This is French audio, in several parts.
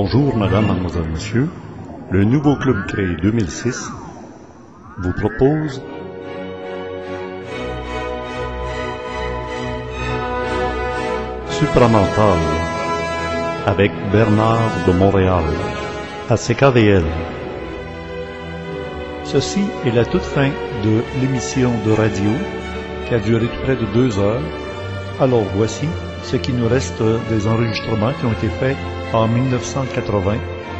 Bonjour madame, mademoiselle, monsieur. Le nouveau club créé 2006 vous propose Supramental avec Bernard de Montréal à CKVL. Ceci est la toute fin de l'émission de radio qui a duré près de deux heures. Alors voici ce qui nous reste des enregistrements qui ont été faits en 1980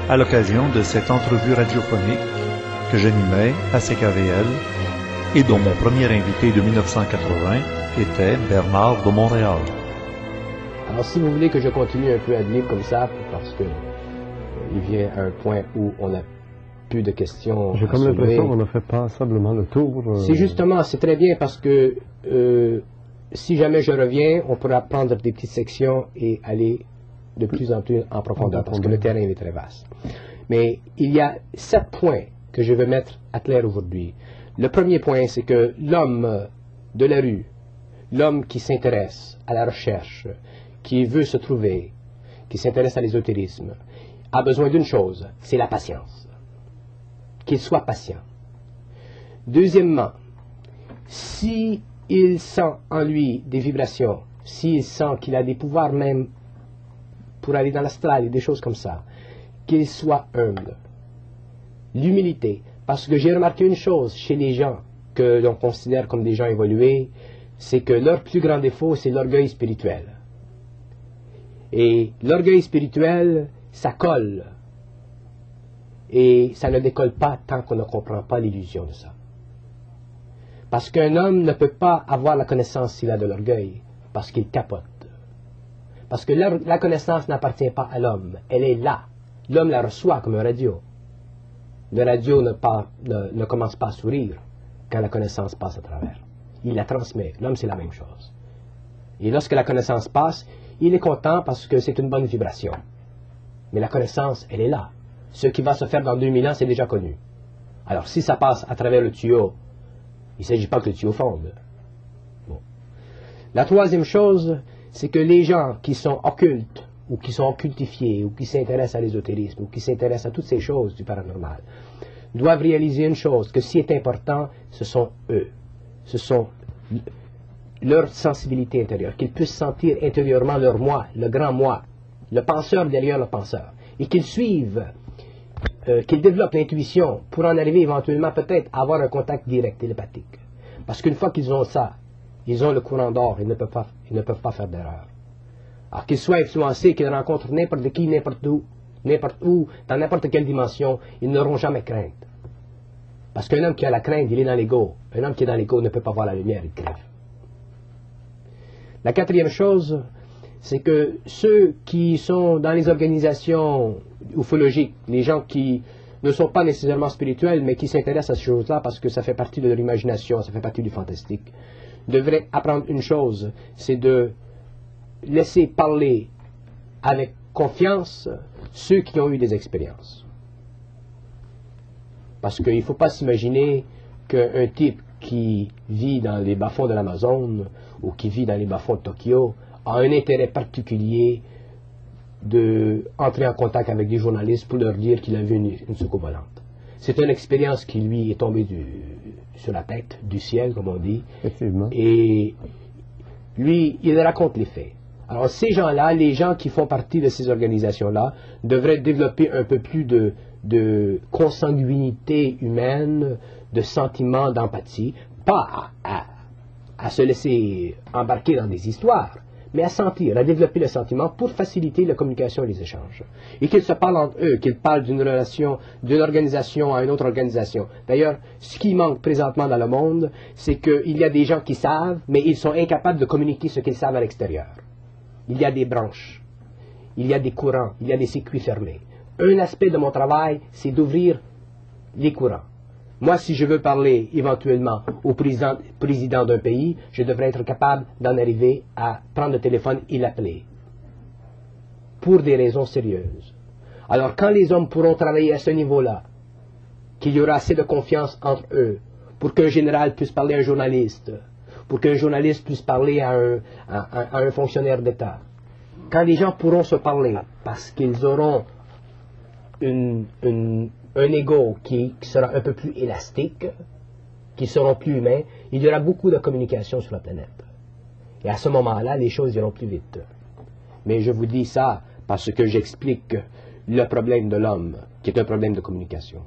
à l'occasion de cette entrevue radiophonique que j'animais à CKVL et dont mon premier invité de 1980 était Bernard de Montréal. Alors si vous voulez que je continue un peu à lire comme ça, parce que euh, il vient un point où on a plus de questions. J'ai comme l'impression qu'on a fait passablement le tour. Euh, c'est justement, c'est très bien parce que euh, si jamais je reviens, on pourra prendre des petites sections et aller de plus en plus en profondeur parce que le terrain est très vaste. Mais il y a sept points que je veux mettre à clair aujourd'hui. Le premier point, c'est que l'homme de la rue, l'homme qui s'intéresse à la recherche, qui veut se trouver, qui s'intéresse à l'ésotérisme, a besoin d'une chose, c'est la patience. Qu'il soit patient. Deuxièmement, si il sent en lui des vibrations, s'il sent qu'il a des pouvoirs même pour aller dans l'astral et des choses comme ça, qu'il soit humble. L'humilité, parce que j'ai remarqué une chose chez les gens que l'on considère comme des gens évolués, c'est que leur plus grand défaut, c'est l'orgueil spirituel. Et l'orgueil spirituel, ça colle. Et ça ne décolle pas tant qu'on ne comprend pas l'illusion de ça. Parce qu'un homme ne peut pas avoir la connaissance s'il a de l'orgueil, parce qu'il capote. Parce que la, connaissance n'appartient pas à l'homme, elle est là. L'homme la reçoit comme un radio. Le radio ne, commence pas à sourire quand la connaissance passe à travers. Il la transmet. L'homme, c'est la même chose. Et lorsque la connaissance passe, il est content parce que c'est une bonne vibration. Mais la connaissance, elle est là. Ce qui va se faire dans 2000 ans, c'est déjà connu. Alors, si ça passe à travers le tuyau, il ne s'agit pas que le tuyau fonde. La troisième chose, c'est que les gens qui sont occultes, ou qui sont occultifiés, ou qui s'intéressent à l'ésotérisme, ou qui s'intéressent à toutes ces choses du paranormal, doivent réaliser une chose, que qui est important, ce sont eux. Ce sont leur sensibilité intérieure, qu'ils puissent sentir intérieurement leur moi, le grand moi, le penseur derrière le penseur, et qu'ils suivent, euh, qu'ils développent l'intuition pour en arriver éventuellement peut-être à avoir un contact direct télépathique. Parce qu'une fois qu'ils ont ça, ils ont le courant d'or, ils ne peuvent pas, ils ne peuvent pas faire d'erreur. Alors qu'ils soient influencés, qu'ils rencontrent n'importe qui, n'importe où, n'importe où, dans n'importe quelle dimension, ils n'auront jamais crainte. Parce qu'un homme qui a la crainte, il est dans l'ego. Un homme qui est dans l'ego ne peut pas voir la lumière, il crève. La quatrième chose, c'est que ceux qui sont dans les organisations ufologiques, les gens qui ne sont pas nécessairement spirituels, mais qui s'intéressent à ces choses-là parce que ça fait partie de leur imagination, ça fait partie du fantastique, devraient apprendre une chose, c'est de laisser parler avec confiance ceux qui ont eu des expériences. Parce qu'il ne faut pas s'imaginer qu'un type qui vit dans les bas-fonds de l'Amazon ou qui vit dans les bas-fonds de Tokyo a un intérêt particulier d'entrer en contact avec des journalistes pour leur dire qu'il a vu une, une. C'est une expérience qui lui est tombée sur la tête, du ciel, comme on dit. Et lui, il raconte les faits. Alors ces gens-là, les gens qui font partie de ces organisations-là, devraient développer un peu plus de, de consanguinité humaine, de sentiments d'empathie, pas à, se laisser embarquer dans des histoires, mais à sentir, à développer le sentiment pour faciliter la communication et les échanges. Et qu'ils se parlent entre eux, qu'ils parlent d'une relation, d'une organisation à une autre organisation. D'ailleurs, ce qui manque présentement dans le monde, c'est qu'il y a des gens qui savent, mais ils sont incapables de communiquer ce qu'ils savent à l'extérieur. Il y a des branches, il y a des courants, il y a des circuits fermés. Un aspect de mon travail, c'est d'ouvrir les courants. Moi, si je veux parler éventuellement au président, d'un pays, je devrais être capable d'en arriver à prendre le téléphone et l'appeler. Pour des raisons sérieuses. Alors, quand les hommes pourront travailler à ce niveau-là, qu'il y aura assez de confiance entre eux, pour qu'un général puisse parler à un journaliste, pour qu'un journaliste puisse parler à un fonctionnaire d'État, quand les gens pourront se parler, parce qu'ils auront un ego qui, sera un peu plus élastique, qui seront plus humains, il y aura beaucoup de communication sur la planète. Et à ce moment-là, les choses iront plus vite. Mais je vous dis ça parce que j'explique le problème de l'homme, qui est un problème de communication.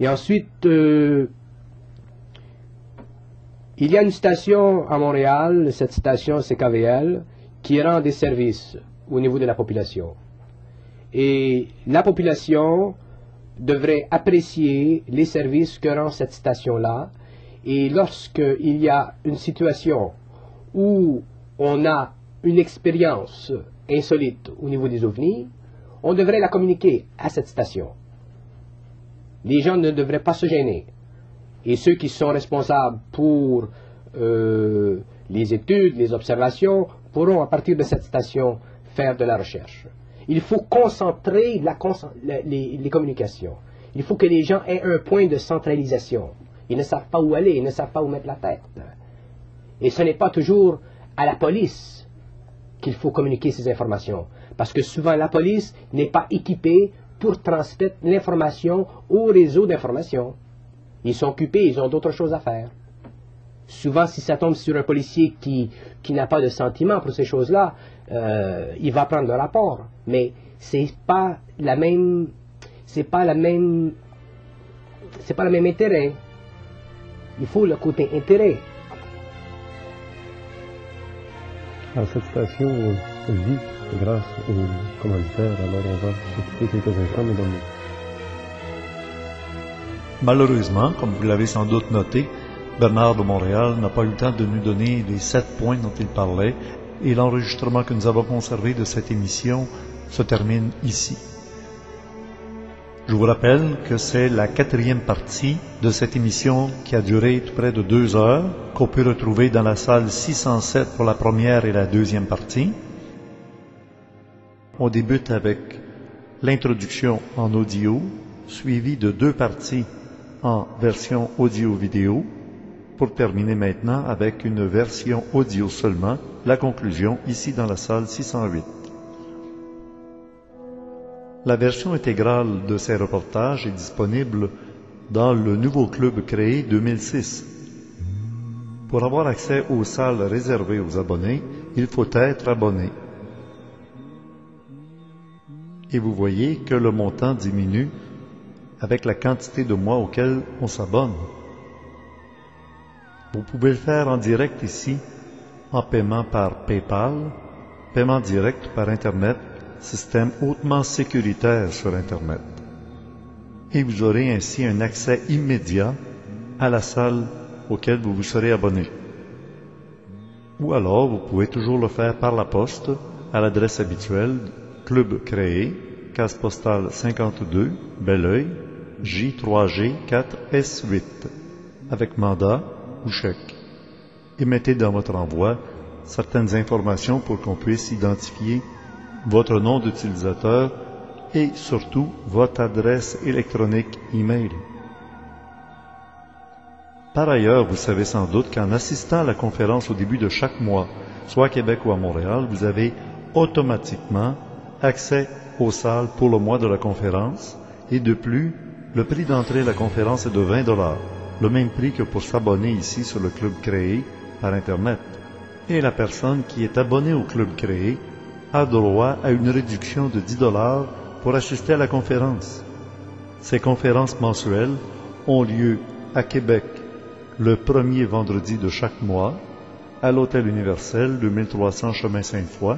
Et ensuite, euh, il y a une station à Montréal, cette station c'est KVL, qui rend des services au niveau de la population. Et la population devrait apprécier les services que rend cette station-là. Et lorsqu'il y a une situation où on a une expérience insolite au niveau des ovnis, on devrait la communiquer à cette station. Les gens ne devraient pas se gêner. Et ceux qui sont responsables pour euh, les études, les observations, pourront à partir de cette station faire de la recherche. Il faut concentrer les, communications. Il faut que les gens aient un point de centralisation. Ils ne savent pas où aller, ils ne savent pas où mettre la tête. Et ce n'est pas toujours à la police qu'il faut communiquer ces informations. Parce que souvent la police n'est pas équipée pour transmettre l'information au réseau d'information. Ils sont occupés, ils ont d'autres choses à faire. Souvent, si ça tombe sur un policier qui, qui n'a pas de sentiment pour ces choses-là, euh, il va prendre le rapport. Mais c'est pas la même, c'est pas la même, c'est pas le même intérêt. Il faut le côté intérêt. Alors cette station vit grâce aux commanditaires, alors on va écouter quelques instants, mesdames. Malheureusement, comme vous l'avez sans doute noté, Bernard de Montréal n'a pas eu le temps de nous donner les sept points dont il parlait et l'enregistrement que nous avons conservé de cette émission se termine ici. Je vous rappelle que c'est la quatrième partie de cette émission qui a duré près de deux heures, qu'on peut retrouver dans la salle 607 pour la première et la deuxième partie. On débute avec l'introduction en audio, suivie de deux parties en version audio-vidéo, pour terminer maintenant avec une version audio seulement, la conclusion ici dans la salle 608. La version intégrale de ces reportages est disponible dans le nouveau club créé 2006. Pour avoir accès aux salles réservées aux abonnés, il faut être abonné. Et vous voyez que le montant diminue avec la quantité de mois auxquels on s'abonne. Vous pouvez le faire en direct ici, en paiement par PayPal, paiement direct par Internet, système hautement sécuritaire sur Internet. Et vous aurez ainsi un accès immédiat à la salle auquel vous vous serez abonné. Ou alors, vous pouvez toujours le faire par la poste à l'adresse habituelle Club créé, case postale 52, Belleuil, J3G 4S8, avec mandat ou chèque. Et mettez dans votre envoi certaines informations pour qu'on puisse identifier votre nom d'utilisateur et surtout votre adresse électronique email. Par ailleurs, vous savez sans doute qu'en assistant à la conférence au début de chaque mois, soit à Québec ou à Montréal, vous avez automatiquement accès aux salles pour le mois de la conférence et de plus, le prix d'entrée à la conférence est de 20 dollars le même prix que pour s'abonner ici sur le club créé par Internet. Et la personne qui est abonnée au club créé a droit à une réduction de 10 dollars pour assister à la conférence. Ces conférences mensuelles ont lieu à Québec le premier vendredi de chaque mois, à l'Hôtel Universel 2300 Chemin Sainte-Foy,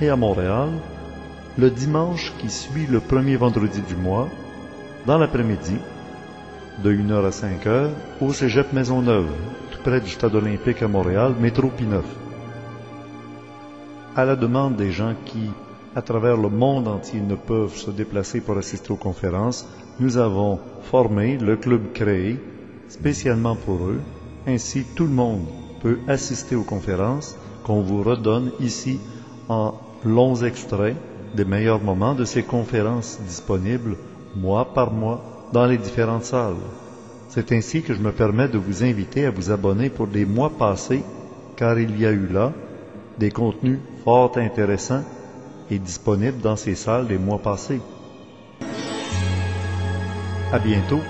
et à Montréal le dimanche qui suit le premier vendredi du mois, dans l'après-midi, de 1h à 5h au Cégep Maisonneuve, tout près du Stade olympique à Montréal, métro P9. À la demande des gens qui, à travers le monde entier, ne peuvent se déplacer pour assister aux conférences, nous avons formé le club créé spécialement pour eux. Ainsi, tout le monde peut assister aux conférences qu'on vous redonne ici en longs extraits des meilleurs moments de ces conférences disponibles mois par mois dans les différentes salles. C'est ainsi que je me permets de vous inviter à vous abonner pour les mois passés, car il y a eu là des contenus fort intéressants est disponible dans ces salles des mois passés. À bientôt